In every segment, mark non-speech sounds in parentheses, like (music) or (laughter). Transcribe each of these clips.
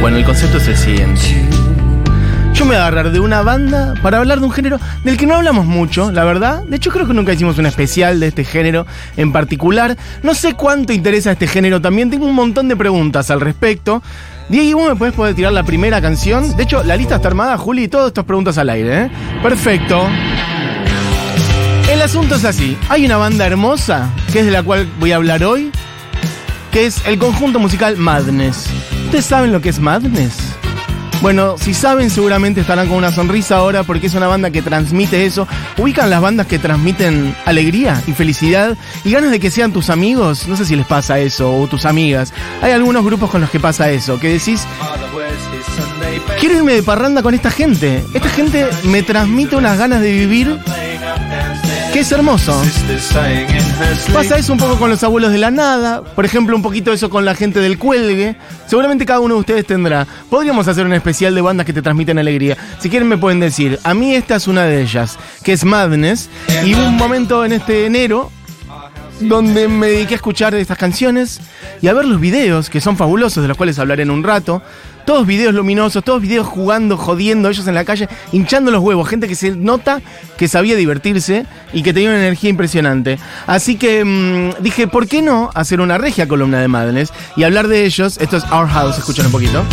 Bueno, el concepto es el siguiente. Yo me voy a agarrar de una banda para hablar de un género del que no hablamos mucho, la verdad. De hecho, creo que nunca hicimos un especial de este género en particular. No sé cuánto interesa este género también. Tengo un montón de preguntas al respecto. Diego, ¿vos me podés poder tirar la primera canción? De hecho, la lista está armada, Juli, y todas estas preguntas al aire, ¿eh? Perfecto. El asunto es así. Hay una banda hermosa, que es de la cual voy a hablar hoy, que es el conjunto musical Madness. ¿Ustedes saben lo que es Madness? Bueno, si saben seguramente estarán con una sonrisa ahora porque es una banda que transmite eso. ¿Ubican las bandas que transmiten alegría y felicidad y ganas de que sean tus amigos? No sé si les pasa eso o tus amigas. Hay algunos grupos con los que pasa eso, que decís, quiero irme de parranda con esta gente. Esta gente me transmite unas ganas de vivir que es hermoso. Pasa eso un poco con los abuelos de la nada, por ejemplo, un poquito eso con la gente del cuelgue. Seguramente cada uno de ustedes tendrá. Podríamos hacer un especial de bandas que te transmiten alegría. Si quieren me pueden decir, a mí esta es una de ellas, que es Madness, y hubo un momento en este enero donde me dediqué a escuchar estas canciones y a ver los videos, que son fabulosos, de los cuales hablaré en un rato. Todos videos luminosos, todos videos jugando, jodiendo, ellos en la calle, hinchando los huevos, gente que se nota que sabía divertirse y que tenía una energía impresionante. Así que mmm, dije, ¿por qué no hacer una regia columna de Madness y hablar de ellos? Esto es Our House, escuchan un poquito.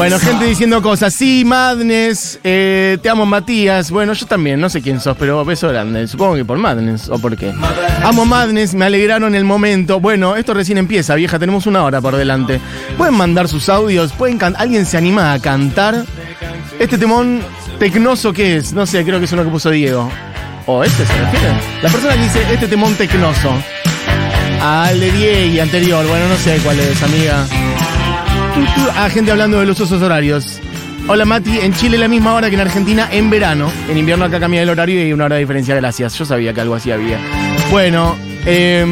Bueno, gente diciendo cosas. Sí, Madness. Eh, te amo, Matías. Bueno, yo también. No sé quién sos, pero beso grande. Supongo que por Madness o por qué. Amo Madness. Me alegraron el momento. Bueno, esto recién empieza, vieja. Tenemos una hora por delante. Pueden mandar sus audios. Pueden ¿Alguien se anima a cantar? Este temón tecnoso, ¿qué es? No sé, creo que es uno que puso Diego. ¿O este se refiere? La persona que dice este temón tecnoso. Al de Diego anterior. Bueno, no sé cuál es, amiga. A gente hablando de los usos horarios. Hola Mati, en Chile la misma hora que en Argentina en verano. En invierno acá cambia el horario y hay una hora de diferencia, gracias. Yo sabía que algo así había. Bueno, eh,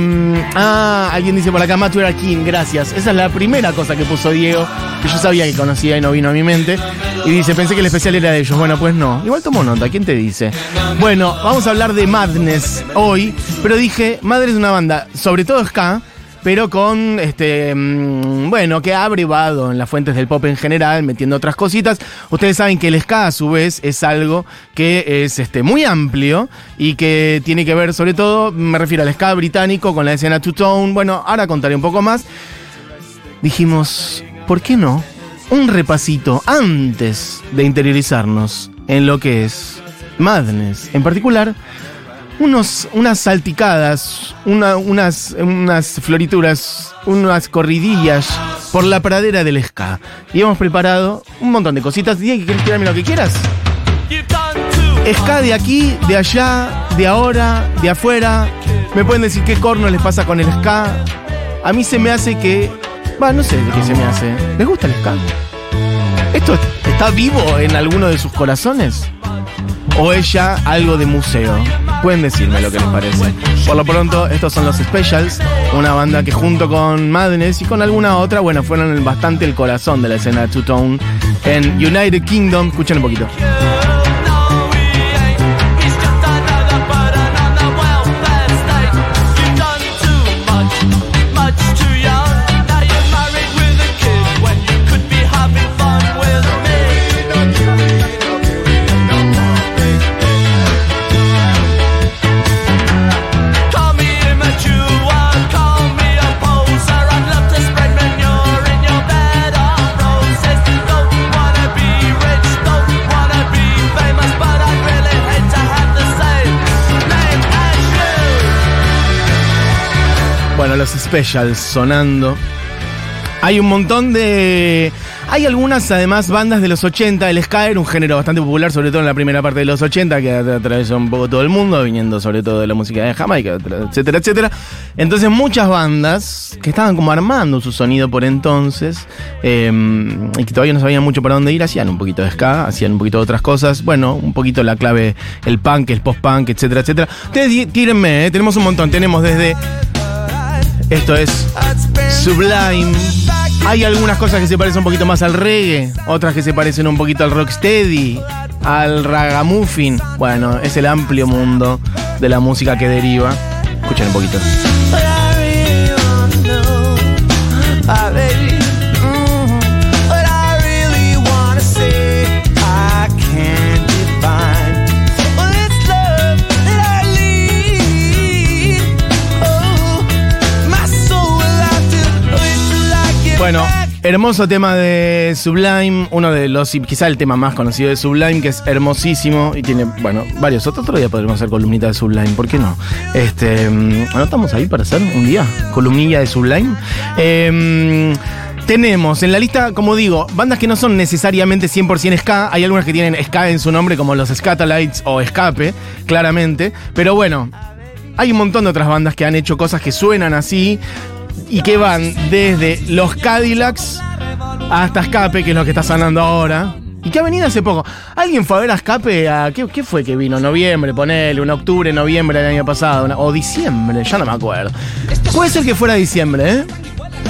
ah, alguien dice por acá, Matu era King, gracias. Esa es la primera cosa que puso Diego, que yo sabía que conocía y no vino a mi mente. Y dice, pensé que el especial era de ellos. Bueno, pues no. Igual tomo nota, ¿quién te dice? Bueno, vamos a hablar de Madness hoy, pero dije, Madness es una banda, sobre todo ska, pero con este bueno que ha abrevado en las fuentes del pop en general metiendo otras cositas. Ustedes saben que el ska a su vez es algo que es este muy amplio y que tiene que ver sobre todo me refiero al ska británico con la escena two tone bueno ahora contaré un poco más. Dijimos por qué no un repasito antes de interiorizarnos en lo que es Madness en particular unos, unas salticadas, una, unas, unas florituras, unas corridillas por la pradera del ska. Y hemos preparado un montón de cositas. ¿Quieres tirarme lo que quieras? Ska de aquí, de allá, de ahora, de afuera. Me pueden decir qué corno les pasa con el ska. A mí se me hace que. Va, no sé qué se me hace. ¿Les gusta el ska? ¿Esto está vivo en alguno de sus corazones? ¿O es ya algo de museo? Pueden decirme lo que les parece. Por lo pronto, estos son los Specials, una banda que junto con Madness y con alguna otra, bueno, fueron bastante el corazón de la escena de Two Tone en United Kingdom. Escuchen un poquito. Los specials sonando. Hay un montón de. Hay algunas, además, bandas de los 80. El ska era un género bastante popular, sobre todo en la primera parte de los 80, que atravesó un poco todo el mundo, viniendo sobre todo de la música de Jamaica, etcétera, etcétera. Entonces, muchas bandas que estaban como armando su sonido por entonces, eh, y que todavía no sabían mucho para dónde ir, hacían un poquito de ska, hacían un poquito de otras cosas. Bueno, un poquito la clave, el punk, el post-punk, etcétera, etcétera. Ustedes tírenme, ¿eh? tenemos un montón. Tenemos desde. Esto es Sublime. Hay algunas cosas que se parecen un poquito más al reggae, otras que se parecen un poquito al rocksteady, al ragamuffin. Bueno, es el amplio mundo de la música que deriva. Escuchen un poquito. Bueno, hermoso tema de Sublime, uno de los, quizá el tema más conocido de Sublime, que es hermosísimo y tiene, bueno, varios otros. Otro día podremos hacer columnita de Sublime, ¿por qué no? Este, mm, anotamos ahí para hacer un día, columnilla de Sublime. Em, tenemos en la lista, como digo, bandas que no son necesariamente 100% ska. Hay algunas que tienen ska en su nombre, como los Scatalites o Escape, claramente. Pero bueno, hay un montón de otras bandas que han hecho cosas que suenan así y que van desde los Cadillacs hasta Escape, que es lo que está sonando ahora. ¿Y qué ha venido hace poco? ¿Alguien fue a ver a Escape? A, ¿qué, ¿Qué fue que vino? ¿Noviembre, ponele? ¿Un octubre, noviembre del año pasado? ¿O diciembre? Ya no me acuerdo. Puede ser que fuera diciembre, ¿eh?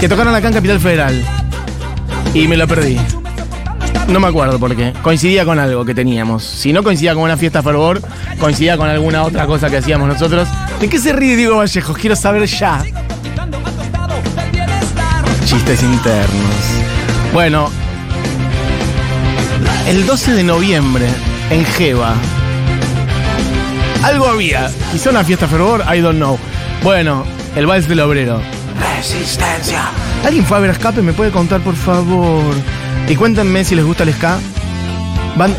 Que tocaron acá en Capital Federal. Y me lo perdí. No me acuerdo por qué. Coincidía con algo que teníamos. Si no coincidía con una fiesta fervor, coincidía con alguna otra cosa que hacíamos nosotros. ¿De qué se ríe Diego Vallejos? Quiero saber ya. Chistes internos. Bueno, el 12 de noviembre en Jeva. Algo había. Quizá una fiesta fervor, I don't know. Bueno, el vals del obrero. Resistencia. ¿Alguien fue a ver a escape? ¿Me puede contar, por favor? Y cuéntenme si les gusta el ska. Van.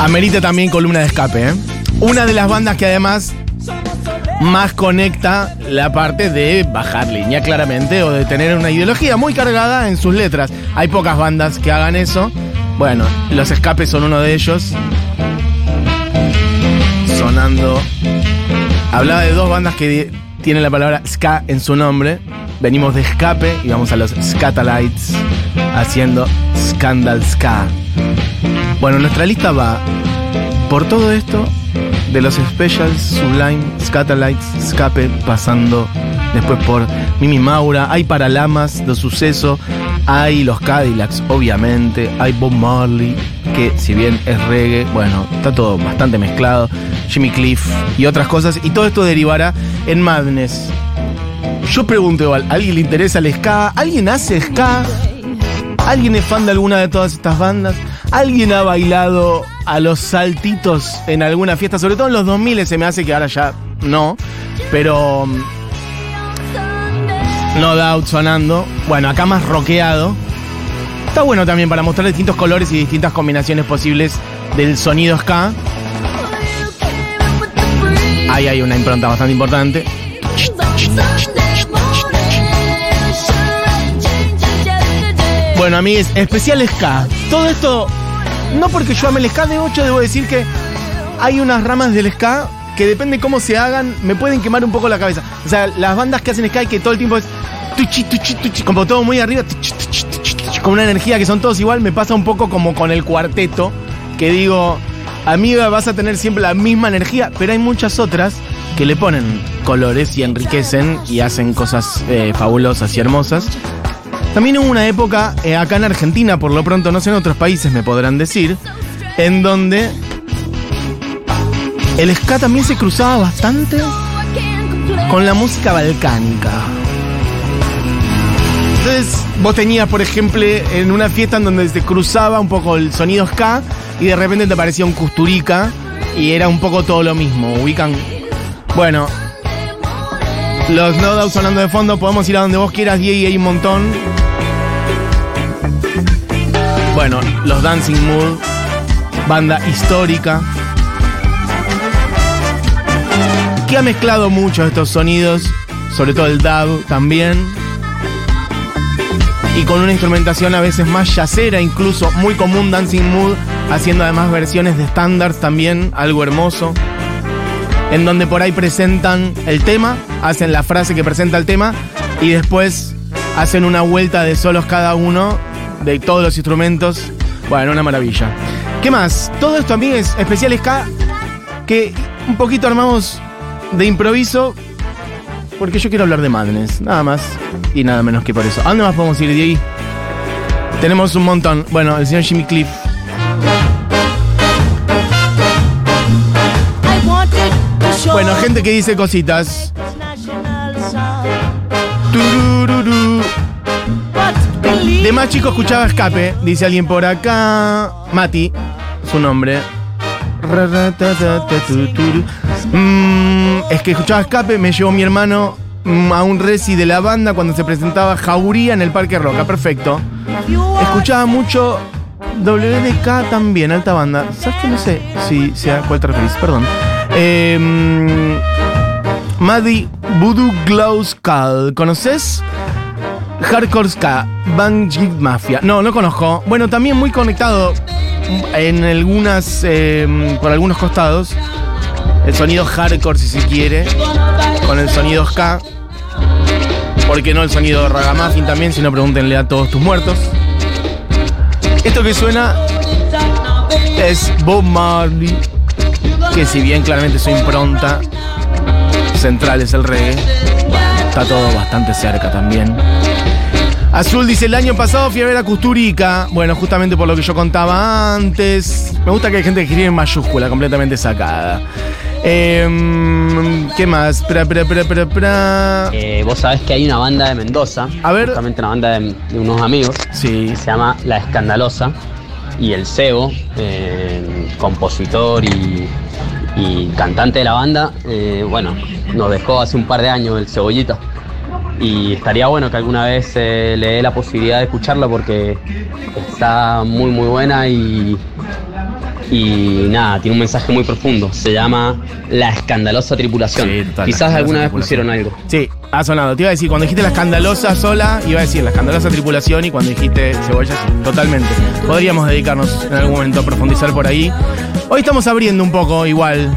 Amerita también columna de escape, ¿eh? Una de las bandas que además más conecta la parte de bajar línea, claramente, o de tener una ideología muy cargada en sus letras. Hay pocas bandas que hagan eso. Bueno, los escapes son uno de ellos. Sonando. Hablaba de dos bandas que tienen la palabra ska en su nombre. Venimos de escape y vamos a los Scatalites haciendo Scandal Ska. Bueno, nuestra lista va por todo esto de los Specials, Sublime, Scatalites, Escape, pasando después por Mimi Maura, hay Paralamas de Suceso, hay los Cadillacs, obviamente, hay Bob Marley, que si bien es reggae, bueno, está todo bastante mezclado, Jimmy Cliff y otras cosas, y todo esto derivará en Madness. Yo pregunto ¿a alguien le interesa el ska? ¿Alguien hace ska? ¿Alguien es fan de alguna de todas estas bandas? ¿Alguien ha bailado a los saltitos en alguna fiesta? Sobre todo en los 2000 se me hace que ahora ya no. Pero... mm, No Doubt sonando. Bueno, acá más rockeado. Está bueno también para mostrar distintos colores y distintas combinaciones posibles del sonido ska. Ahí hay una impronta bastante importante. Bueno, amigues, especial ska. Todo esto, no porque yo ame el ska, de 8 debo decir que hay unas ramas del ska que depende cómo se hagan, me pueden quemar un poco la cabeza. O sea, las bandas que hacen ska y que todo el tiempo es como todo muy arriba, con una energía que son todos igual, me pasa un poco como con el cuarteto, que digo, amiga, vas a tener siempre la misma energía, pero hay muchas otras que le ponen colores y enriquecen y hacen cosas eh, fabulosas y hermosas. También hubo una época, eh, acá en Argentina, por lo pronto, no sé en otros países me podrán decir, en donde el ska también se cruzaba bastante con la música balcánica. Entonces, vos tenías, por ejemplo, en una fiesta en donde se cruzaba un poco el sonido ska y de repente te parecía un Custurica y era un poco todo lo mismo. Ubican. Bueno, los No sonando de fondo, podemos ir a donde vos quieras, Diego, hay un montón. Bueno, los Dancing Mood, banda histórica. Que ha mezclado mucho estos sonidos, sobre todo el dub también. Y con una instrumentación a veces más yacera, incluso muy común Dancing Mood, haciendo además versiones de estándares también, algo hermoso. En donde por ahí presentan el tema, hacen la frase que presenta el tema y después hacen una vuelta de solos cada uno de todos los instrumentos. Bueno, una maravilla. ¿Qué más? Todo esto, amigos, especial ska que un poquito armamos de improviso porque yo quiero hablar de Madness, nada más y nada menos que por eso. ¿A dónde más podemos ir de ahí? Tenemos un montón. Bueno, el señor Jimmy Cliff. Bueno, gente que dice cositas. De más chico escuchaba escape, dice alguien por acá. Mati, su nombre. Mm, es que escuchaba escape, me llevó mi hermano mm, a un resi de la banda cuando se presentaba Jauría en el Parque Roca. Perfecto. Escuchaba mucho WDK también, alta banda. ¿Sabes que no sé si sea cuál te referís? Perdón. Eh, Maddy Voodoo Glow Skull. ¿Conoces? Hardcore Ska, Bang Mafia. No, no conozco. Bueno, también muy conectado en algunas, eh, por algunos costados. El sonido hardcore, si se quiere, con el sonido ska. Porque no el sonido ragamuffin también, si no pregúntenle a todos tus muertos. Esto que suena es Bob Marley, que si bien claramente su impronta central es el reggae, está todo bastante cerca también. Azul dice, el año pasado fui a ver a Custurica. Bueno, justamente por lo que yo contaba antes. Me gusta que hay gente que escribe en mayúscula, completamente sacada. Em, ¿Qué más? Pra, pra, pra. Eh, vos sabés que hay una banda de Mendoza, A ver. justamente una banda de, de unos amigos, Sí. que se llama La Escandalosa, y el Cebo, eh, compositor y, y cantante de la banda, eh, bueno, nos dejó hace un par de años el Cebollito. Y estaría bueno que alguna vez eh, le dé la posibilidad de escucharla porque está muy muy buena y, y nada, tiene un mensaje muy profundo. Se llama La Escandalosa Tripulación. Sí, total, Quizás alguna vez pusieron algo. Sí, ha sonado. Te iba a decir, cuando dijiste la escandalosa sola, iba a decir la escandalosa tripulación y cuando dijiste cebolla, sí, totalmente. Podríamos dedicarnos en algún momento a profundizar por ahí. Hoy estamos abriendo un poco igual,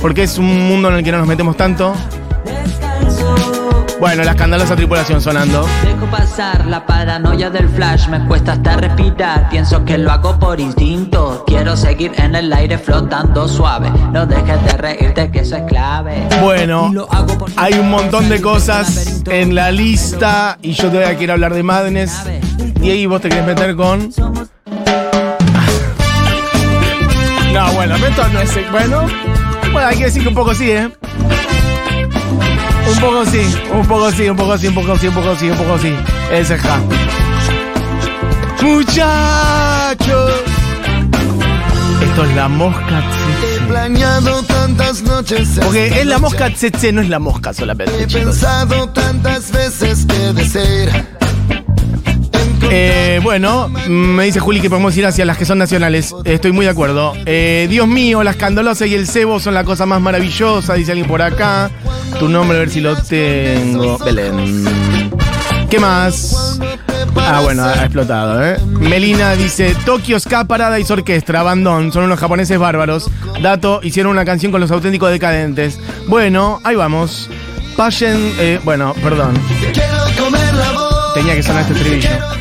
porque es un mundo en el que no nos metemos tanto. Bueno, la escandalosa tripulación sonando. Dejo pasar la paranoia del flash, me cuesta hasta respirar. Pienso que lo hago por instinto. Quiero seguir en el aire flotando suave. No dejes de reírte, que eso es clave. Bueno, hay un montón de cosas en la lista y yo todavía quiero hablar de Madness. Y ahí vos te querés meter con. No, bueno, esto no es. Bueno, bueno, hay que decir que un poco sí, ¿eh? Un poco sí, un poco sí, un poco sí, un poco sí, un poco sí, un poco sí. Ese ja. Muchachos. Esto es la mosca tsetse. planeado tantas noches. Porque es la mosca tsetse, no es la mosca solamente, He chicos. pensado tantas veces que desear. Eh, bueno, mm, me dice Juli que podemos ir hacia las que son nacionales. Estoy muy de acuerdo. Eh, Dios mío, la escandalosa y el cebo son la cosa más maravillosa, dice alguien por acá. Tu nombre, a ver si lo tengo. Belén. ¿Qué más? Ah, bueno, ha explotado, ¿eh? Melina dice, Tokio Ska Paradise Orquestra, Abandon, son unos japoneses bárbaros. Dato, hicieron una canción con los auténticos decadentes. Bueno, ahí vamos. Passion, eh, bueno, perdón. Tenía que sonar este estribillo.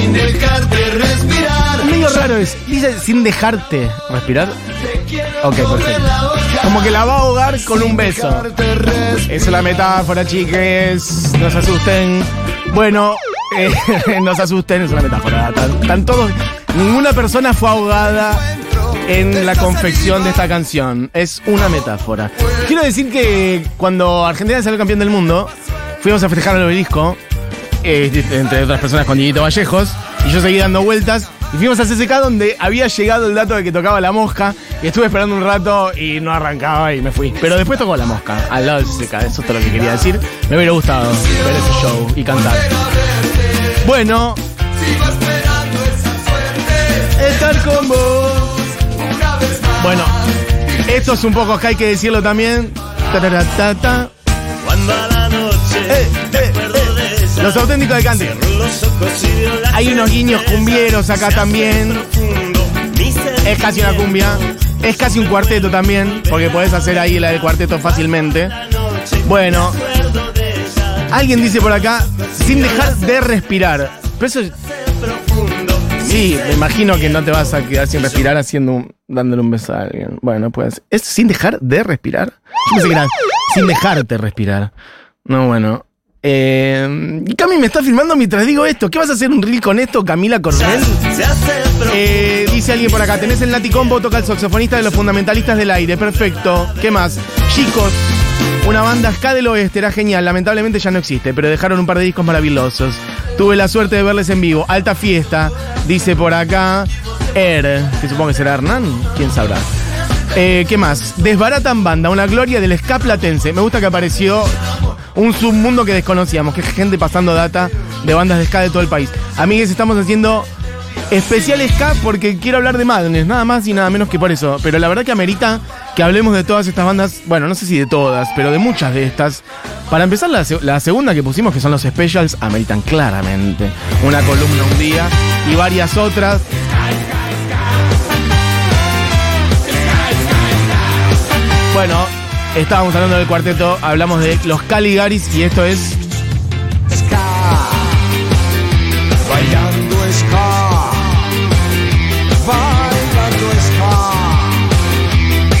Sin dejarte respirar. Medio raro es. Dice sin dejarte respirar. Ok, perfecto. Como que la va a ahogar con un beso. Respirar. Es la metáfora, chiques. No se asusten. Bueno, eh, (laughs) no se asusten, es una metáfora. Están, están todos. Ninguna persona fue ahogada en la confección de esta canción. Es una metáfora. Quiero decir que cuando Argentina salió campeón del mundo, fuimos a festejar al obelisco. Eh, entre otras personas con Dieguito Vallejos. Y yo seguí dando vueltas. Y fuimos a CCK donde había llegado el dato de que tocaba la mosca. Y estuve esperando un rato y no arrancaba y me fui. Pero después tocó la mosca, al lado de CCK. Eso es todo lo que quería decir. Me hubiera gustado ver ese show y cantar. Bueno. Estar con vos. Bueno, esto es un poco acá, hay que decirlo también. Cuando a la noche eh. Los auténticos de Cante. los ojos y vio la Hay unos guiños cumbieros acá también. Es casi una cumbia. Es casi un cuarteto también, porque podés hacer ahí la del cuarteto fácilmente. Bueno, alguien dice por acá, sin dejar de respirar. Pero eso, Sí, me imagino que no te vas a quedar sin respirar haciendo un- dándole un beso a alguien. Bueno, pues. ¿Es sin dejar de respirar? Yo que era sin dejarte respirar. No, bueno. Eh, y Cami me está filmando mientras digo esto. ¿Qué vas a hacer un reel con esto, Camila Coronel? Eh, dice alguien por acá, tenés el Nati Combo, toca el saxofonista de los fundamentalistas del aire. Perfecto. ¿Qué más? Chicos, una banda ska del oeste, era genial. Lamentablemente ya no existe, pero dejaron un par de discos maravillosos. Tuve la suerte de verles en vivo. Alta fiesta, dice por acá Er, que supongo que será Hernán, quién sabrá. Eh, ¿Qué más? Desbaratan banda, una gloria del ska platense. Me gusta que apareció un submundo que desconocíamos, que es gente pasando data de bandas de ska de todo el país. Amigues, estamos haciendo especial ska porque quiero hablar de Madness, nada más y nada menos que por eso. Pero la verdad que amerita que hablemos de todas estas bandas, bueno, no sé si de todas, pero de muchas de estas. Para empezar, la, la segunda que pusimos, que son los specials, ameritan claramente una columna un día y varias otras. Estábamos hablando del cuarteto, hablamos de los Caligaris y esto es Bailando ska. Bailando ska.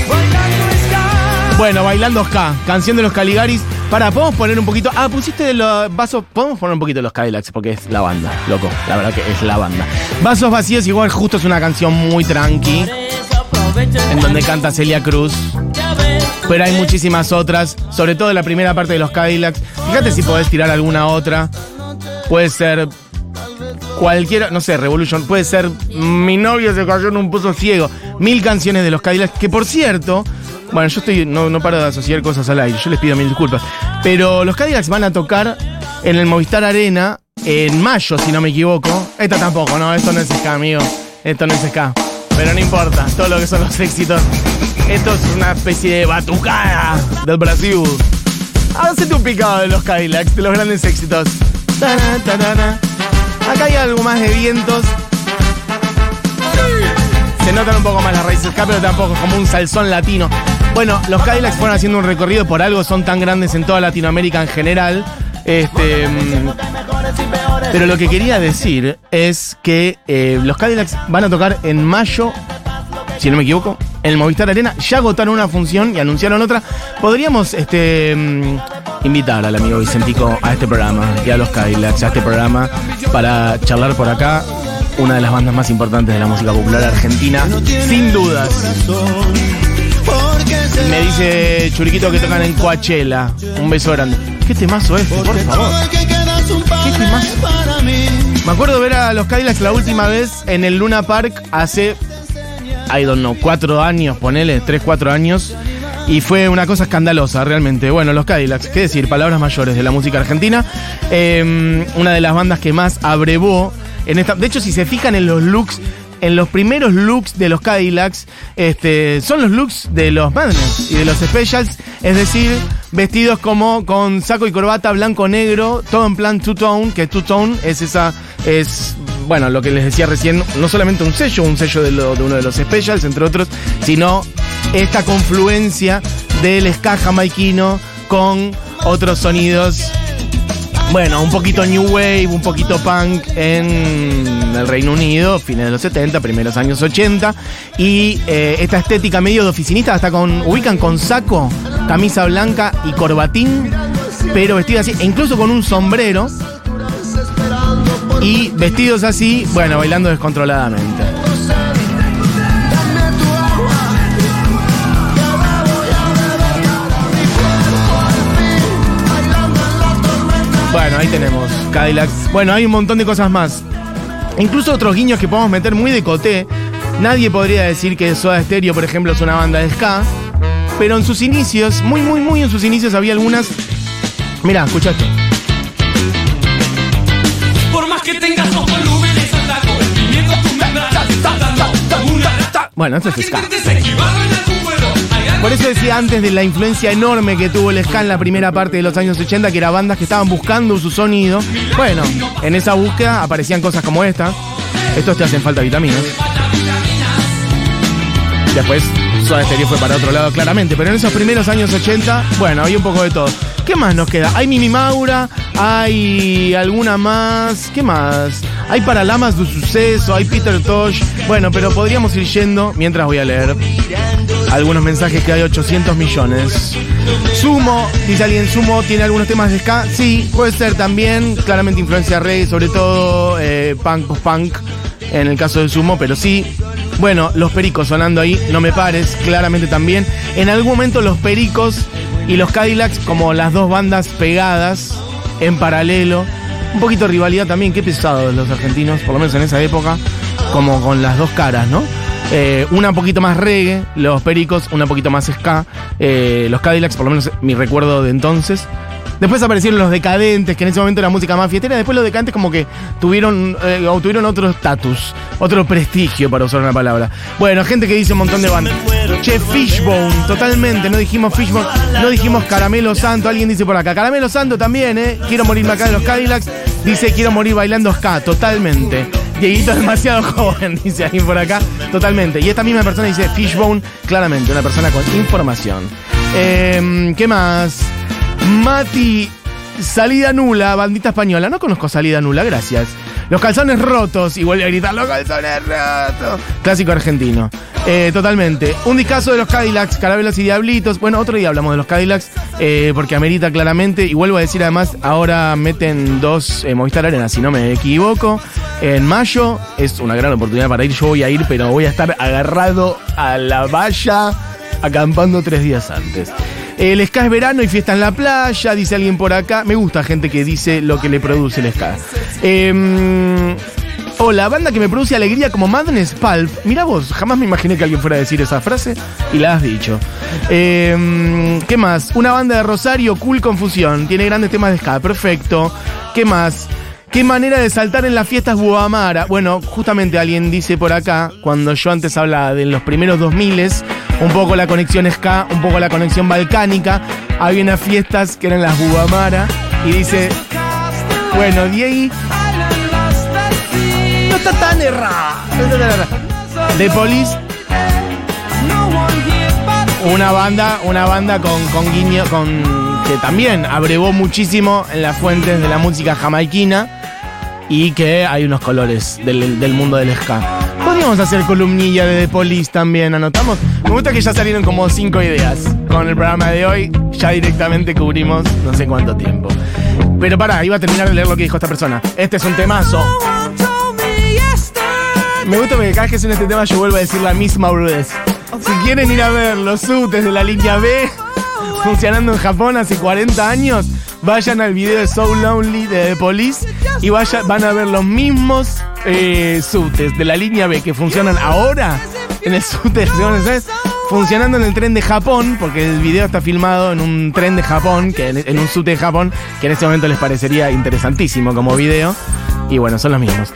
Bailando ska. Bueno, Bailando Ska, canción de los Caligaris. Para, podemos poner un poquito. Ah, pusiste de los vasos. Podemos poner un poquito de los Cadillacs porque es la banda, loco. La verdad que es la banda. Vasos vacíos, igual justo es una canción muy tranqui. En donde canta Celia Cruz. Pero hay muchísimas otras, sobre todo la primera parte de los Cadillacs. Fíjate si podés tirar alguna otra. Puede ser cualquiera, no sé, Revolution, puede ser Mi novio se cayó en un pozo ciego. Mil canciones de los Cadillacs, que por cierto, bueno, yo estoy, no, no paro de asociar cosas al aire, yo les pido mil disculpas. Pero los Cadillacs van a tocar en el Movistar Arena en mayo, si no me equivoco. Esta tampoco, no, esto no es ska, amigo. Esto no es ska. Pero no importa, todo lo que son los éxitos. Esto es una especie de batucada del Brasil. Hacete un picado de los Cadillacs, de los grandes éxitos. Acá hay algo más de vientos. Se notan un poco más las raíces acá, pero tampoco como un salsón latino. Bueno, los Cadillacs fueron haciendo un recorrido por algo, son tan grandes en toda Latinoamérica en general. Este, mm, pero lo que quería decir es que eh, los Cadillacs van a tocar en mayo, si no me equivoco, en el Movistar Arena. Ya agotaron una función y anunciaron otra. Podríamos este, mm, invitar al amigo Vicentico a este programa y a los Cadillacs a este programa para charlar por acá. Una de las bandas más importantes de la música popular argentina, sin dudas. Me dice Churiquito que tocan en Coachella. Un beso grande. ¿Qué temazo este, por favor? padre temazo? para mí. Me acuerdo ver a los Cadillacs la última vez en el Luna Park hace, I don't know, cuatro años, ponele, tres, cuatro años. Y fue una cosa escandalosa, realmente. Bueno, los Cadillacs, qué decir, palabras mayores de la música argentina. Eh, una de las bandas que más abrevó en esta. De hecho, si se fijan en los looks, en los primeros looks de los Cadillacs, este, son los looks de los Madness y de los Specials. Es decir, vestidos como con saco y corbata blanco-negro, todo en plan two-tone, que two-tone es esa. es bueno, lo que les decía recién, no solamente un sello, un sello de, uno de los specials, entre otros, sino esta confluencia del ska jamaiquino con otros sonidos. Bueno, un poquito New Wave, un poquito punk en el Reino Unido, fines de los 70, primeros años 80. Y eh, esta estética medio de oficinista, hasta con. ubican con saco, camisa blanca y corbatín, pero vestido así, e incluso con un sombrero. Y vestidos así, bueno, bailando descontroladamente. Bueno, ahí tenemos Cadillacs. Bueno, hay un montón de cosas más. Incluso otros guiños que podemos meter muy de coté. Nadie podría decir que Soda Stereo, por ejemplo, es una banda de ska. Pero en sus inicios, muy, muy, muy en sus inicios, había algunas. Mirá, escucha esto. Que tengas dos volúmenes ataco el pimiento tú me andarás dando una Bueno, esto es ska. Por eso decía antes de la influencia enorme que tuvo el ska en la primera parte de los años 80, que eran bandas que estaban buscando su sonido. Bueno, en esa búsqueda aparecían cosas como esta. Estos te hacen falta vitaminas. Después, Soda Stereo fue para otro lado claramente, pero en esos primeros años 80, bueno, había un poco de todo. ¿Qué más nos queda? Hay Mimi Maura, hay alguna más. ¿Qué más? Hay Paralamas de Suceso, hay Peter Tosh. Bueno, pero podríamos ir yendo mientras voy a leer algunos mensajes que hay 800 millones. Sumo, dice alguien, Sumo tiene algunos temas de ska. Sí, puede ser también. Claramente influencia reggae, sobre todo eh, punk, post-punk en el caso de Sumo, pero sí. Bueno, los pericos sonando ahí, no me pares, claramente también. En algún momento los pericos y los Cadillacs como las dos bandas pegadas en paralelo. Un poquito de rivalidad también, qué pesados los argentinos, por lo menos en esa época, como con las dos caras, ¿no? Eh, una un poquito más reggae, los pericos, una un poquito más ska, eh, los Cadillacs, por lo menos mi recuerdo de entonces. Después aparecieron los decadentes, que en ese momento era música más fiestera. Después los decadentes como que tuvieron, eh, obtuvieron otro estatus, otro prestigio, para usar una palabra. Bueno, gente que dice un montón de bandas. Che, Fishbone, totalmente, no dijimos Fishbone, no dijimos Caramelo Santo. Alguien dice por acá, Caramelo Santo también, ¿eh? Quiero morirme acá de los Cadillacs. Dice, quiero morir bailando ska, totalmente. Dieguito (laughs) demasiado joven, dice alguien por acá. Totalmente. Y esta misma persona dice Fishbone, claramente, una persona con información. Eh, ¿Qué más? Mati, salida nula, bandita española. No conozco salida nula, gracias. Los calzones rotos, y vuelve a gritar, los calzones rotos. Clásico argentino. Eh, totalmente. Un discazo de los Cadillacs, Carabelos y Diablitos. Bueno, otro día hablamos de los Cadillacs, eh, porque amerita claramente. Y vuelvo a decir además, ahora meten dos eh, Movistar Arena, si no me equivoco. En mayo es una gran oportunidad para ir. Yo voy a ir, pero voy a estar agarrado a la valla, acampando tres días antes. El ska es verano y fiesta en la playa, dice alguien por acá. Me gusta gente que dice lo que le produce el ska. Eh, o la banda que me produce alegría como Madness Pulp. Mira vos, jamás me imaginé que alguien fuera a decir esa frase y la has dicho. Eh, ¿Qué más? Una banda de Rosario, Cool Confusión. Tiene grandes temas de ska, perfecto. ¿Qué más? ¿Qué manera de saltar en las fiestas Buamara? Bueno, justamente alguien dice por acá, cuando yo antes hablaba de los primeros 2000 un poco la conexión ska, un poco la conexión balcánica, había unas fiestas que eran las Buamara, y dice, bueno, Diego, no está tan errado. The Police, una banda, una banda con, con guiño, con que también abrevó muchísimo en las fuentes de la música jamaiquina y que hay unos colores del, del mundo del ska. Podríamos hacer columnilla de The Police también, anotamos. Me gusta que ya salieron como cinco ideas. Con el programa de hoy ya directamente cubrimos no sé cuánto tiempo. Pero pará, iba a terminar de leer lo que dijo esta persona. Este es un temazo. Me gusta porque cada vez que suena este tema yo vuelvo a decir la misma boludez. Si quieren ir a ver los subtes de la línea B funcionando en Japón hace 40 años, vayan al video de So Lonely de The Police y vaya- van a ver los mismos eh, de la línea B que funcionan ahora en el subte, ¿sabes? funcionando en el tren de Japón, porque el video está filmado en un tren de Japón, que en, un subte de Japón, que en este momento les parecería interesantísimo como video. Y bueno, son los mismos.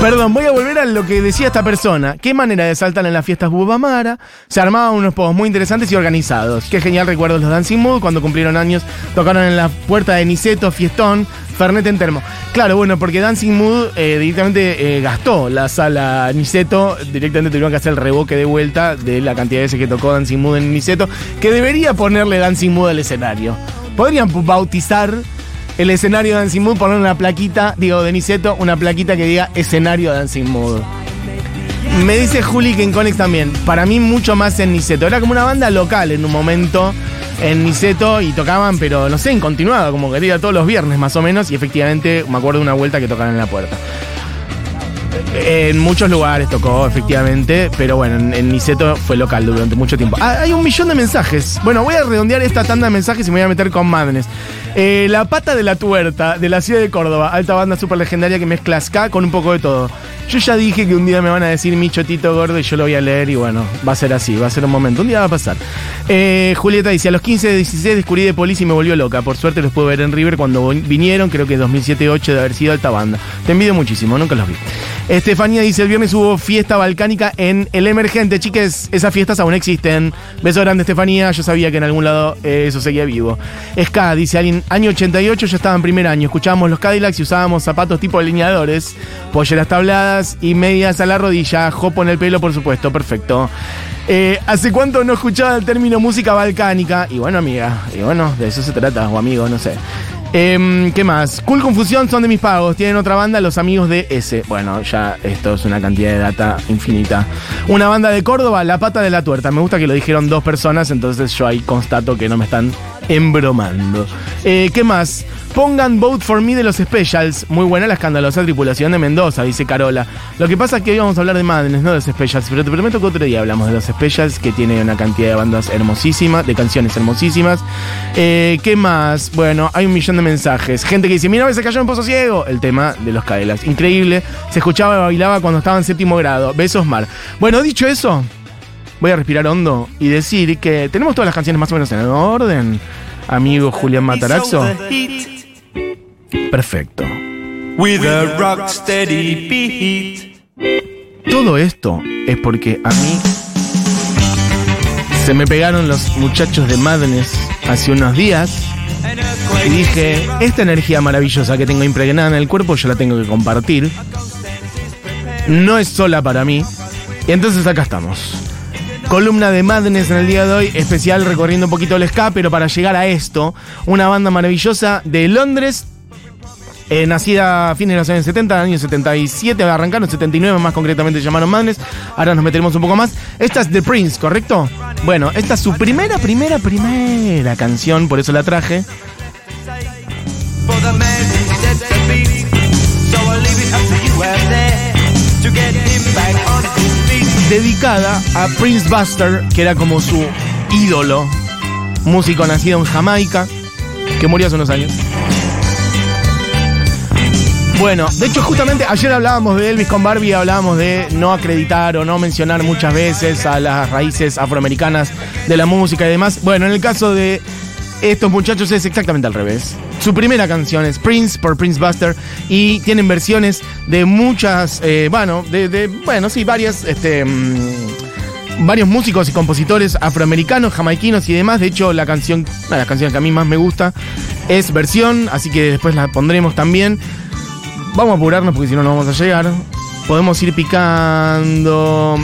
Perdón, voy a volver a lo que decía esta persona. Qué manera de saltar en las fiestas Bubamara. Se armaban unos pogos muy interesantes y organizados. Qué genial recuerdo los Dancing Mood cuando cumplieron años. Tocaron en la puerta de Niceto, Fiestón, Fernet en termo. Claro, bueno, porque Dancing Mood eh, directamente eh, gastó la sala Niceto. Directamente tuvieron que hacer el revoque de vuelta de la cantidad de veces que tocó Dancing Mood en Niceto. Que debería ponerle Dancing Mood al escenario. Podrían bautizar el escenario Dancing Mood, poner una plaquita, digo, de Niceto, una plaquita que diga escenario Dancing Mood. Me dice Juli que en Conex también. Para mí, mucho más en Niceto. Era como una banda local en un momento en Niceto y tocaban, pero no sé, en continuado, como que todos los viernes más o menos. Y efectivamente, me acuerdo de una vuelta que tocaban en la puerta. En muchos lugares tocó, efectivamente, pero bueno, en, Niceto fue local durante mucho tiempo. Ah, hay un millón de mensajes. Bueno, voy a redondear esta tanda de mensajes y me voy a meter con Madness. Eh, la pata de la tuerta de la ciudad de Córdoba, alta banda super legendaria que mezcla ska con un poco de todo. Yo ya dije que un día me van a decir mi chotito gordo y yo lo voy a leer y bueno, va a ser así, va a ser un momento, un día va a pasar. Eh, Julieta dice, a los 15 de 16 descubrí de Police y me volvió loca. Por suerte los pude ver en River cuando vinieron, creo que 2007-2008 de haber sido alta banda. Te envidio muchísimo, nunca los vi. Estefanía dice, el viernes hubo fiesta balcánica en El Emergente. Chiques, esas fiestas aún existen. Beso grande, Estefanía. Yo sabía que en algún lado eh, eso seguía vivo. Ska, dice alguien, año 88 yo estaba en primer año. Escuchábamos los Cadillacs y usábamos zapatos tipo alineadores, polleras tabladas y medias a la rodilla. Jopo en el pelo, por supuesto. Perfecto. Eh, ¿Hace cuánto no escuchaba el término música balcánica? Y bueno, amiga, y bueno, de eso se trata, o amigo, no sé. Em, ¿Qué más? Cool Confusión son de mis pagos. Tienen otra banda, los amigos de S. Bueno, ya esto es una cantidad de data infinita. Una banda de Córdoba, La Pata de la Tuerta. Me gusta que lo dijeron dos personas, entonces yo ahí constato que no me están embromando. Eh, ¿Qué más? Pongan Vote for Me de los Specials. Muy buena la escandalosa tripulación de Mendoza, dice Carola. Lo que pasa es que hoy vamos a hablar de Madness, no de los Specials. Pero te prometo que otro día hablamos de los Specials, que tiene una cantidad de bandas hermosísimas, de canciones hermosísimas. Eh, ¿Qué más? Bueno, hay un millón de mensajes. Gente que dice: Mi novia se cayó en Pozo Ciego. El tema de los Cadillacs. Increíble. Se escuchaba y bailaba cuando estaba en séptimo grado. Besos, Mar. Bueno, dicho eso, voy a respirar hondo y decir que tenemos todas las canciones más o menos en orden. Amigo Julián Mataraxo. Perfecto. With a rock steady beat. Todo esto es porque a mí se me pegaron los muchachos de Madness hace unos días y dije, esta energía maravillosa que tengo impregnada en el cuerpo yo la tengo que compartir. No es sola para mí. Y entonces acá estamos. Columna de Madness en el día de hoy, especial recorriendo un poquito el ska, pero para llegar a esto, una banda maravillosa de Londres, eh, nacida a fines de los años 70, años 77, arrancaron 79 más concretamente llamaron Madness. Ahora nos meteremos un poco más. Esta es The Prince, ¿correcto? Bueno, esta es su primera, primera, primera canción, por eso la traje. Dedicada a Prince Buster, que era como su ídolo, músico nacido en Jamaica, que murió hace unos años. Bueno, de hecho justamente ayer hablábamos de Elvis con Barbie, hablábamos de no acreditar o no mencionar muchas veces a las raíces afroamericanas de la música y demás. Bueno, en el caso de estos muchachos es exactamente al revés. Su primera canción es Prince por Prince Buster y tienen versiones de muchas, eh, bueno, de, bueno, sí, varias, este, mm, varios músicos y compositores afroamericanos, jamaiquinos y demás. De hecho, la canción, una de las canciones que a mí más me gusta es versión, así que después la pondremos también. Vamos a apurarnos porque si no, no vamos a llegar. Podemos ir picando.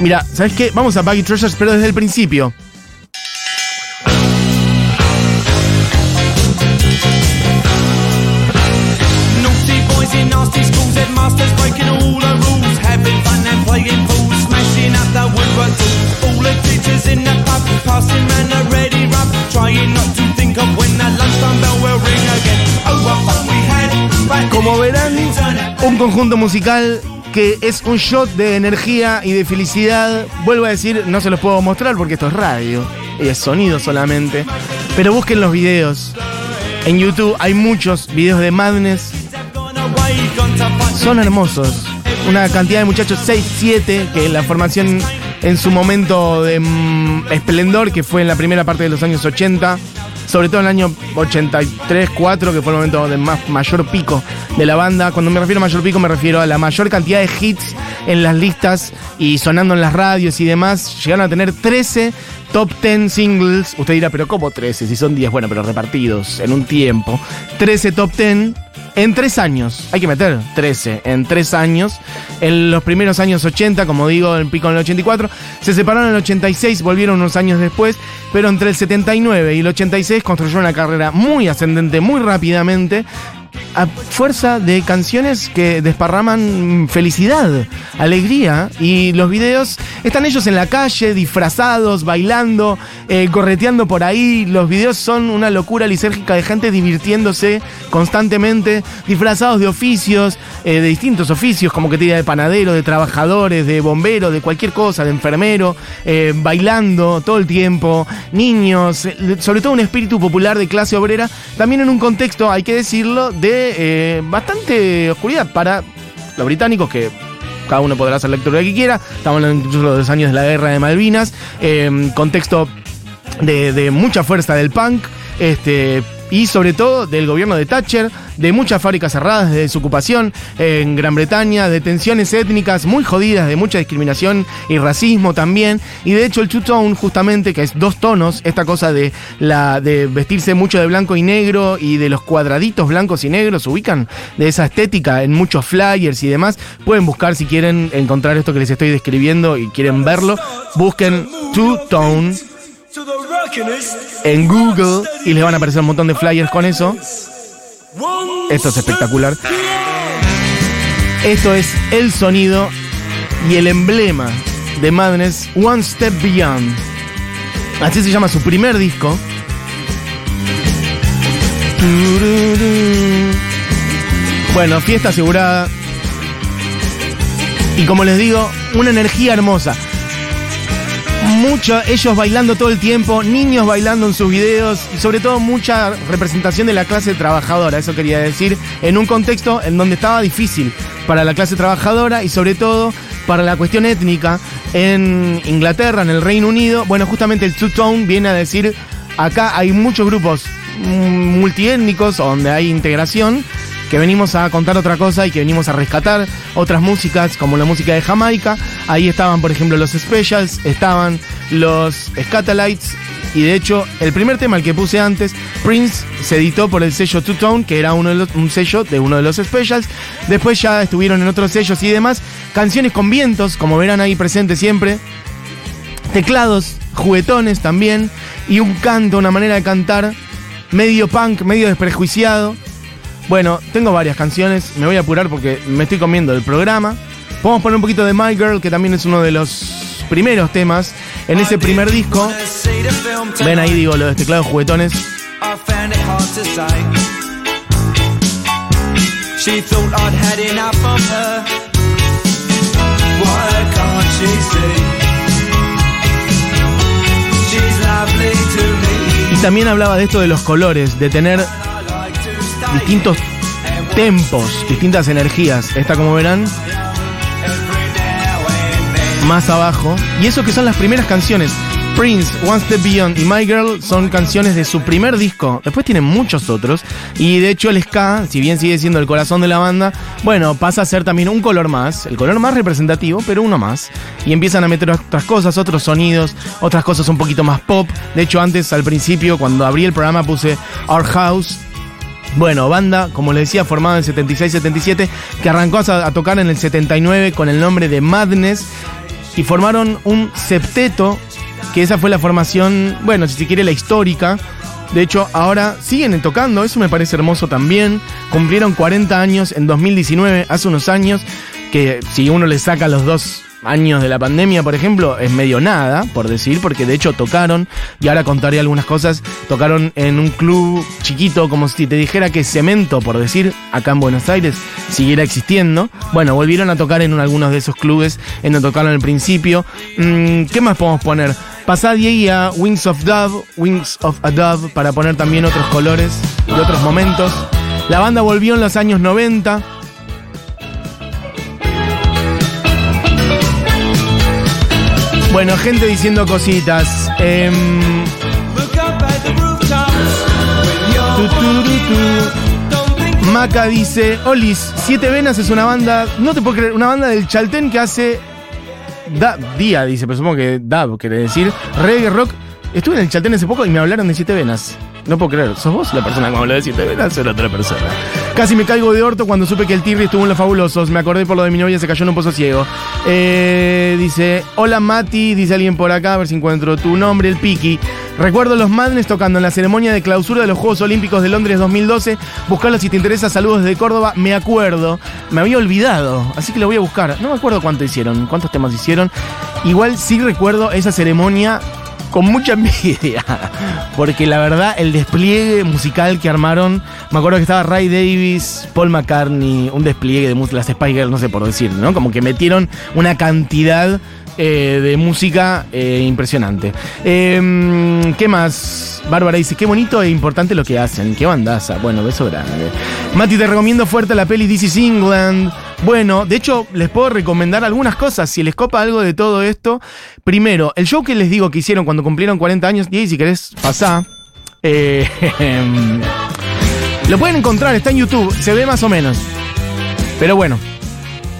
Mira, ¿sabes qué? Vamos a Baggy Treasures, pero desde el principio. Trying not to think of when the lunchtime bell will ring again. Oh, Como verán, un conjunto musical que es un shot de energía y de felicidad. Vuelvo a decir, no se los puedo mostrar porque esto es radio y es sonido solamente. Pero busquen los videos. En YouTube hay muchos videos de Madness. Son hermosos. Una cantidad de muchachos, 6, 7, que la formación en su momento de mm, esplendor, que fue en la primera parte de los años 80, sobre todo en el año 83, 4, que fue el momento de más, mayor pico de la banda. Cuando me refiero a mayor pico, me refiero a la mayor cantidad de hits en las listas y sonando en las radios y demás. Llegaron a tener 13 top 10 singles. Usted dirá, pero ¿cómo 13? Si son 10, bueno, pero repartidos en un tiempo. 13 top 10 en tres años, hay que meter 13, en tres años. En los primeros años 80, como digo, el pico en el 84. Se separaron en el 86, volvieron unos años después. Pero entre el 79 y el 86 construyeron una carrera muy ascendente, muy rápidamente. A fuerza de canciones que desparraman felicidad, alegría. Y los videos están ellos en la calle, disfrazados, bailando, eh, correteando por ahí. Los videos son una locura lisérgica de gente divirtiéndose constantemente, disfrazados de oficios, eh, de distintos oficios, como que te diga de panadero, de trabajadores, de bombero, de cualquier cosa, de enfermero, eh, bailando todo el tiempo, niños, sobre todo un espíritu popular de clase obrera, también en un contexto, hay que decirlo, de eh, bastante oscuridad para los británicos que cada uno podrá hacer lectura que quiera. Estamos hablando incluso de los años de la guerra de Malvinas. eh, contexto de, de mucha fuerza del punk. Este. Y sobre todo del gobierno de Thatcher, de muchas fábricas cerradas desde su ocupación en Gran Bretaña, de tensiones étnicas muy jodidas, de mucha discriminación y racismo también. Y de hecho el two-tone justamente, que es dos tonos, esta cosa de, la, de vestirse mucho de blanco y negro y de los cuadraditos blancos y negros, ubican de esa estética en muchos flyers y demás. Pueden buscar si quieren encontrar esto que les estoy describiendo y quieren verlo. Busquen two-tone To the rockinest. En Google y les van a aparecer un montón de flyers con eso. Esto es espectacular. Esto es el sonido y el emblema de Madness One Step Beyond. Así se llama su primer disco. Bueno, fiesta asegurada. Y como les digo, una energía hermosa. Mucho, ellos bailando todo el tiempo, niños bailando en sus videos y sobre todo mucha representación de la clase trabajadora, eso quería decir, en un contexto en donde estaba difícil para la clase trabajadora y sobre todo para la cuestión étnica en Inglaterra, en el Reino Unido. Bueno, justamente el Two Tone viene a decir, acá hay muchos grupos mm, multiétnicos donde hay integración que venimos a contar otra cosa y que venimos a rescatar otras músicas, como la música de Jamaica. Ahí estaban, por ejemplo, los Specials, estaban los Scatalites, y de hecho, el primer tema, el que puse antes, Prince, se editó por el sello Two Tone, que era uno de un sello de uno de los Specials. Después ya estuvieron en otros sellos y demás. Canciones con vientos, como verán ahí presente siempre. Teclados, juguetones también. Y un canto, una manera de cantar medio punk, medio desprejuiciado. Bueno, tengo varias canciones, me voy a apurar porque me estoy comiendo el programa. Podemos poner un poquito de My Girl, que también es uno de los primeros temas en ese primer disco. Ven ahí, digo, los teclados juguetones. Y también hablaba de esto de los colores, de tener distintos tempos, distintas energías. Esta, como verán, más abajo. Y eso que son las primeras canciones. Prince, One Step Beyond y My Girl son canciones de su primer disco. Después tienen muchos otros. Y de hecho el ska, si bien sigue siendo el corazón de la banda, bueno, pasa a ser también un color más. El color más representativo, pero uno más. Y empiezan a meter otras cosas, otros sonidos, otras cosas un poquito más pop. De hecho antes, al principio, cuando abrí el programa puse Our House. Bueno, banda, como les decía, formada en 76-77, que arrancó a, a tocar en el 79 con el nombre de Madness y formaron un septeto, que esa fue la formación, bueno, si se quiere, la histórica. De hecho, ahora siguen tocando, eso me parece hermoso también. Cumplieron 40 años en 2019, hace unos años, que si uno le saca los dos años de la pandemia, por ejemplo, es medio nada, por decir, porque de hecho tocaron, y ahora contaré algunas cosas, tocaron en un club chiquito, como si te dijera que Cemento, por decir, acá en Buenos Aires, siguiera existiendo. Bueno, volvieron a tocar en un- algunos de esos clubes en donde tocaron al principio. Mm, ¿Qué más podemos poner? Pasá Diego a Wings of Dove, Wings of a Dove, para poner también otros colores y otros momentos. La banda volvió en los años 90. Bueno, gente diciendo cositas. Em, Maca dice, Olis, Siete Venas es una banda, no te puedo creer, una banda del Chaltén que hace da, día, dice, pero supongo que dab, quiere decir, reggae rock. Estuve en el Chaltén hace poco y me hablaron de Siete Venas. No puedo creer, ¿sos vos la persona que me habló de Siete Venas o era otra persona? Casi me caigo de orto cuando supe que el Tirri estuvo en Los Fabulosos. Me acordé por lo de mi novia, se cayó en un pozo ciego. Eh, dice, hola Mati, dice alguien por acá, a ver si encuentro tu nombre, el Piki. Recuerdo los Madness tocando en la ceremonia de clausura de los Juegos Olímpicos de Londres 2012. Buscarlo si te interesa, saludos desde Córdoba. Me acuerdo, me había olvidado, así que lo voy a buscar. No me acuerdo cuánto hicieron, cuántos temas hicieron. Igual sí recuerdo esa ceremonia con mucha envidia. Porque la verdad, el despliegue musical que armaron, me acuerdo que estaba Ray Davis, Paul McCartney, un despliegue de las Spice Girls, no sé por decir, ¿no? Como que metieron una cantidad eh, de música eh, impresionante. Eh, ¿Qué más? Bárbara dice, qué bonito e importante lo que hacen. Qué bandaza. Bueno, beso grande. Mati, te recomiendo fuerte la peli This is England. Bueno, de hecho, les puedo recomendar algunas cosas. Si les copa algo de todo esto. Primero, el show que les digo que hicieron cuando cumplieron 40 años. Y si querés, pasá. Eh, (laughs) Lo pueden encontrar, está en YouTube, se ve más o menos. Pero bueno,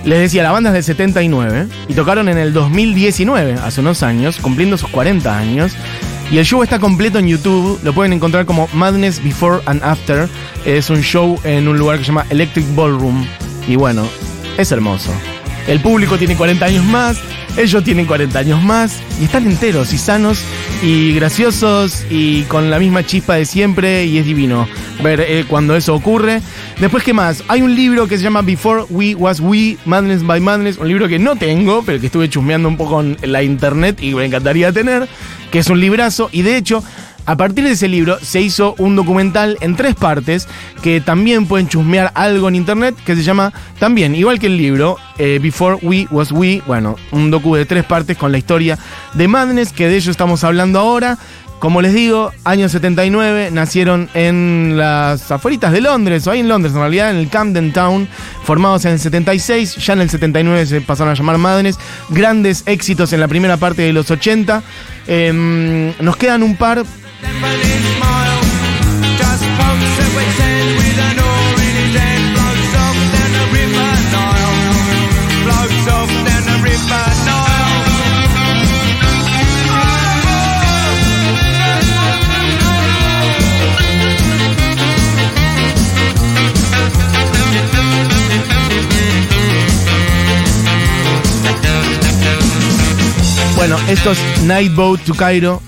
les decía, la banda es del 79 y tocaron en el 2019, hace unos años, cumpliendo sus 40 años. Y el show está completo en YouTube, lo pueden encontrar como Madness Before and After. Es un show en un lugar que se llama Electric Ballroom. Y bueno, es hermoso. El público tiene 40 años más, ellos tienen 40 años más y están enteros y sanos y graciosos y con la misma chispa de siempre y es divino ver eh, cuando eso ocurre. Después, ¿qué más? Hay un libro que se llama Before We Was We, Madness by Madness, un libro que no tengo, pero que estuve chusmeando un poco en la internet y me encantaría tener, que es un librazo y de hecho... A partir de ese libro se hizo un documental en tres partes que también pueden chusmear algo en internet que se llama también, igual que el libro, eh, Before We Was We, bueno, un docu de tres partes con la historia de Madness, que de ello estamos hablando ahora. Como les digo, año 79, nacieron en las afueritas de Londres, o ahí en Londres en realidad, en el Camden Town, formados en el 76, ya en el 79 se pasaron a llamar Madness, grandes éxitos en la primera parte de los 80. Em, nos quedan un par Bueno, esto es Night Boat to Cairo.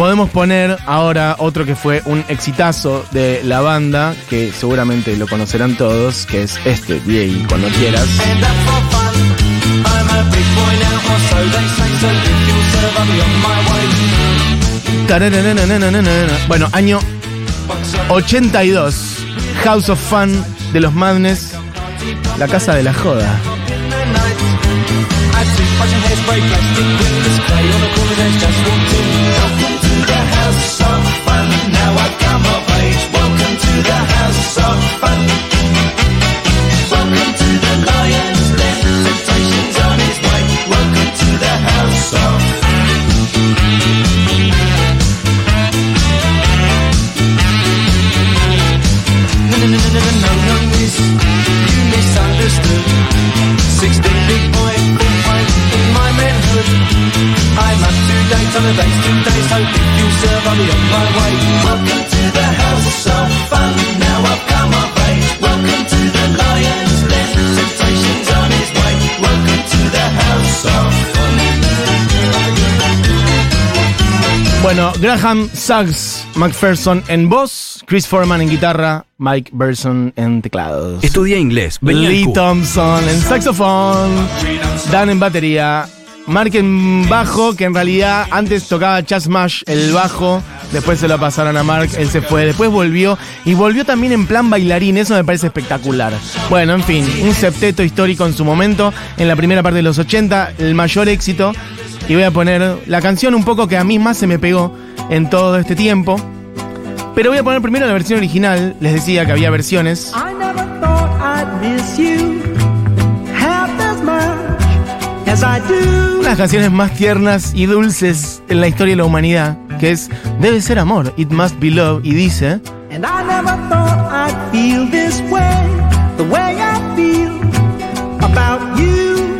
Podemos poner ahora otro que fue un exitazo de la banda, que seguramente lo conocerán todos, que es este, Diego, cuando quieras. Bueno, año 82. House of Fun de los Madness. La casa de la joda. To the house up to date on the days today, so if you serve, I'll be on my way. Welcome to the house of fun. Now I've come of age. Welcome to the lion's den. Temptation's on his way. Welcome to the house of fun. Bueno, Graham Suggs McPherson en voz, Chris Foreman en guitarra, Mike Burson en teclados. Estudia inglés. Lee. Thompson en saxofón, Dan en batería, Mark en bajo, que en realidad antes tocaba Chas Mash el bajo, después se lo pasaron a Mark, él se fue, después volvió y volvió también en plan bailarín, eso me parece espectacular. Bueno, en fin, un septeto histórico en su momento, en la primera parte de los 80, el mayor éxito, y voy a poner la canción un poco que a mí más se me pegó en todo este tiempo. Pero voy a poner primero la versión original, les decía que había versiones. I never thought I'd miss you Una de las canciones más tiernas y dulces en la historia de la humanidad, que es Debe ser amor, It Must Be Love, y dice, And I never thought I'd feel this way, the way I feel about you.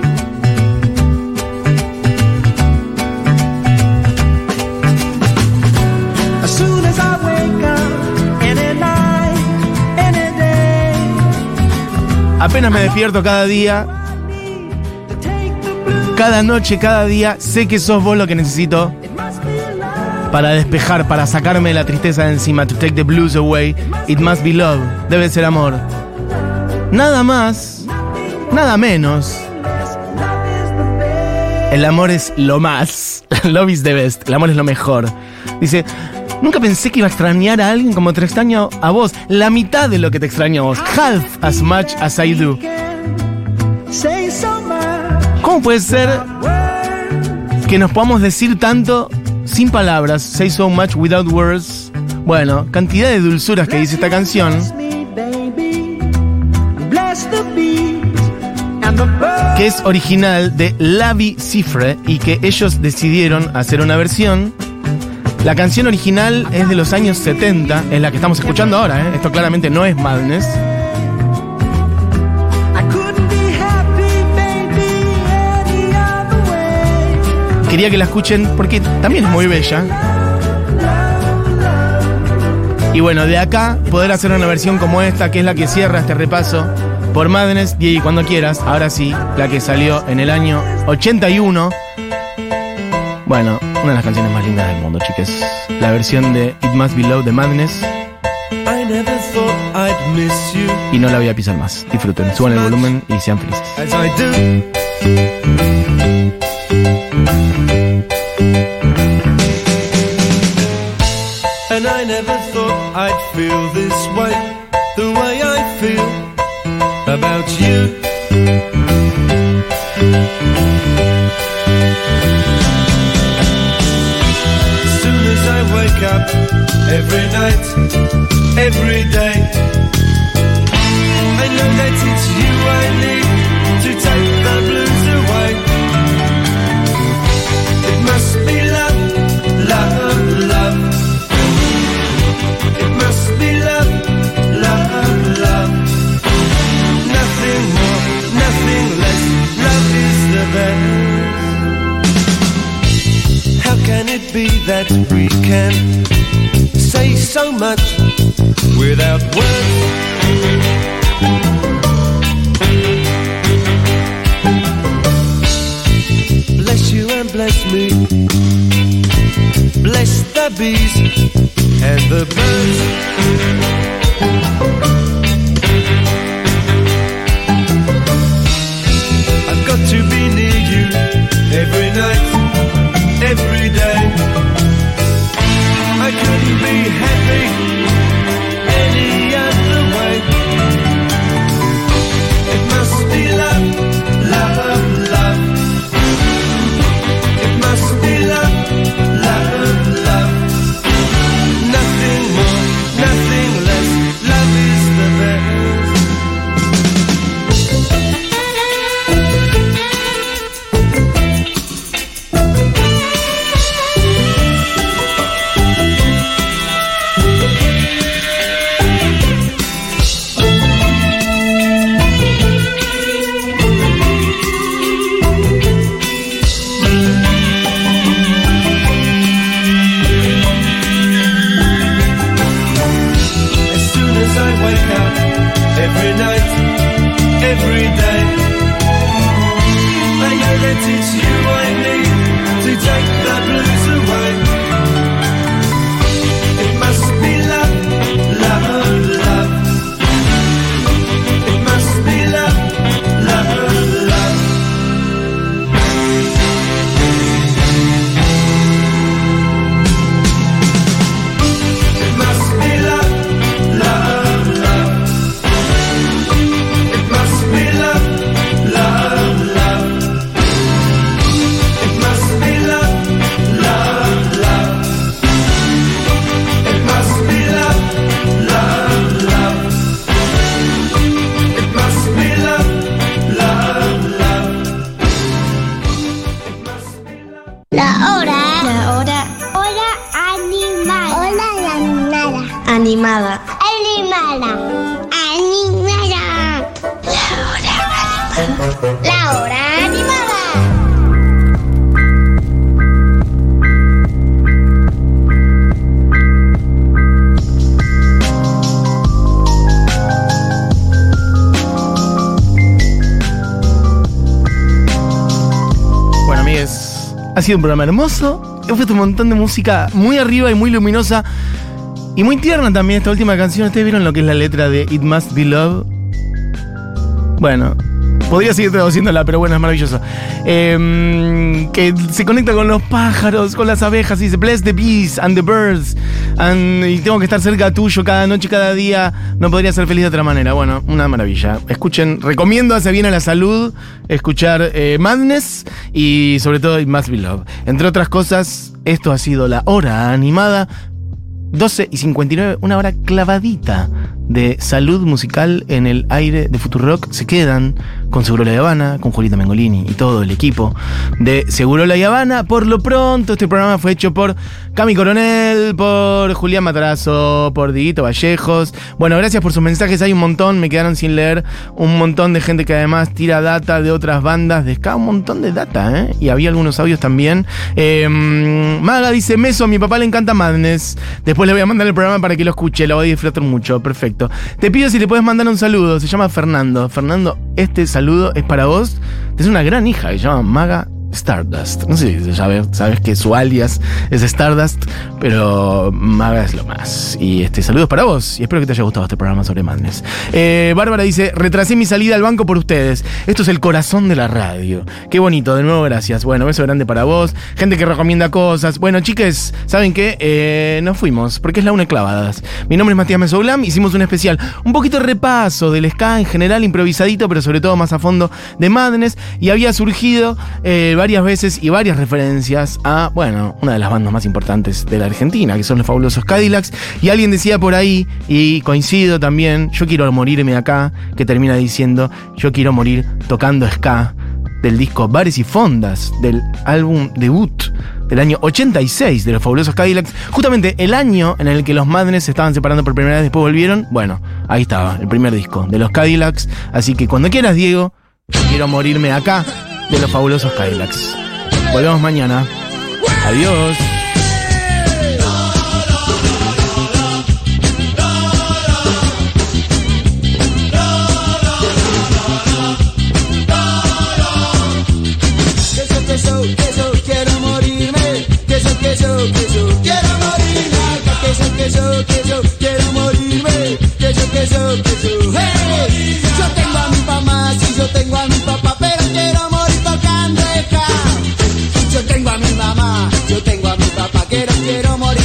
As soon as I wake up, any night, any day, apenas me despierto cada día, cada noche, cada día, sé que sos vos lo que necesito para despejar, para sacarme la tristeza de encima, to take the blues away, It Must Be Love, debe ser amor. Nada más, nada menos. El amor es lo más. (laughs) Love is the best. El amor es lo mejor. Dice, nunca pensé que iba a extrañar a alguien como te extraño a vos. La mitad de lo que te extraño a vos. Half as much as I do. ¿Cómo puede ser que nos podamos decir tanto sin palabras? Say so much without words. Bueno, cantidad de dulzuras que dice esta canción. Que es original de Lavi Cifre y que ellos decidieron hacer una versión La canción original es de los años 70, es la que estamos escuchando ahora, ¿eh? Esto claramente no es Madness. Quería que la escuchen porque también es muy bella. Y bueno, de acá poder hacer una versión como esta, que es la que cierra este repaso por Madness, y cuando quieras, ahora sí, la que salió en el año 81. Bueno, una de las canciones más lindas del mundo, chiques. La versión de It Must Be Love de Madness. I never thought I'd miss you Y no la voy a pisar más. Disfruten, suban el volumen y sean felices. And I never thought I'd feel this way, the way I feel about you. As soon as I wake up, every night, every day, I know that it's you I need to take the blues Ha sido un programa hermoso. He puesto un montón de música muy arriba y muy luminosa. Y muy tierna también esta última canción. ¿Ustedes vieron lo que es la letra de It Must Be Love? Bueno, podría seguir traduciéndola, pero bueno, es maravilloso. Em, que se conecta con los pájaros, con las abejas, y dice, bless the bees and the birds. and- y tengo que estar cerca tuyo cada noche, cada día. No podría ser feliz de otra manera. Bueno, una maravilla. Escuchen, recomiendo, hace bien a la salud, escuchar eh, Madness y sobre todo Must Be Love. Entre otras cosas, esto ha sido la hora animada. 12 y 59, una hora clavadita de salud musical en el aire de Futurock se quedan con Seguro La Habana, con Julieta Mengolini y todo el equipo de Seguro La Habana. Por lo pronto, este programa fue hecho por Cami Coronel, por Julián Matrazo, por Diguito Vallejos. Bueno, gracias por sus mensajes, hay un montón, me quedaron sin leer. Un montón de gente que además tira data de otras bandas de un montón de data, ¿eh? Y había algunos audios también. Eh, Maga dice, Meso, a mi papá le encanta Madness. Después le voy a mandar el programa para que lo escuche, lo voy a disfrutar mucho, perfecto. Te pido si le puedes mandar un saludo, se llama Fernando. Fernando, este saludo es para vos. Es una gran hija que se llama Maga Stardust. No sé si sabes, sabes que su alias es Stardust, pero Maga lo más. Y este saludos para vos. Y espero que te haya gustado este programa sobre Madness. Eh, Bárbara dice: Retrasé mi salida al banco por ustedes. Esto es el corazón de la radio. Qué bonito, de nuevo, gracias. Bueno, beso grande para vos. Gente que recomienda cosas. Bueno, chiques, ¿saben qué? Eh, nos fuimos, porque es la una clavadas. Mi nombre es Matías Mesoglam. Hicimos un especial, un poquito de repaso del ska en general, improvisadito, pero sobre todo más a fondo de Madness. Y había surgido. Eh, varias veces y varias referencias a, bueno, una de las bandas más importantes de la Argentina, que son los fabulosos Cadillacs. Y alguien decía por ahí, y coincido también, yo quiero morirme acá, que termina diciendo, yo quiero morir tocando ska, del disco Bares y Fondas, del álbum debut del año 86 de los fabulosos Cadillacs, justamente el año en el que los Madness se estaban separando por primera vez, después volvieron, bueno, ahí estaba, el primer disco de los Cadillacs, así que cuando quieras, Diego, quiero morirme acá de los fabulosos Kailax. Volvemos mañana. Adiós. Que eso que yo, que yo quiero morirme. la casa. Que eso que yo, queso, quiero morirme. Que eso que yo. Yo tengo a mi mamá. Si yo tengo a mi papá. quiero, quiero morir.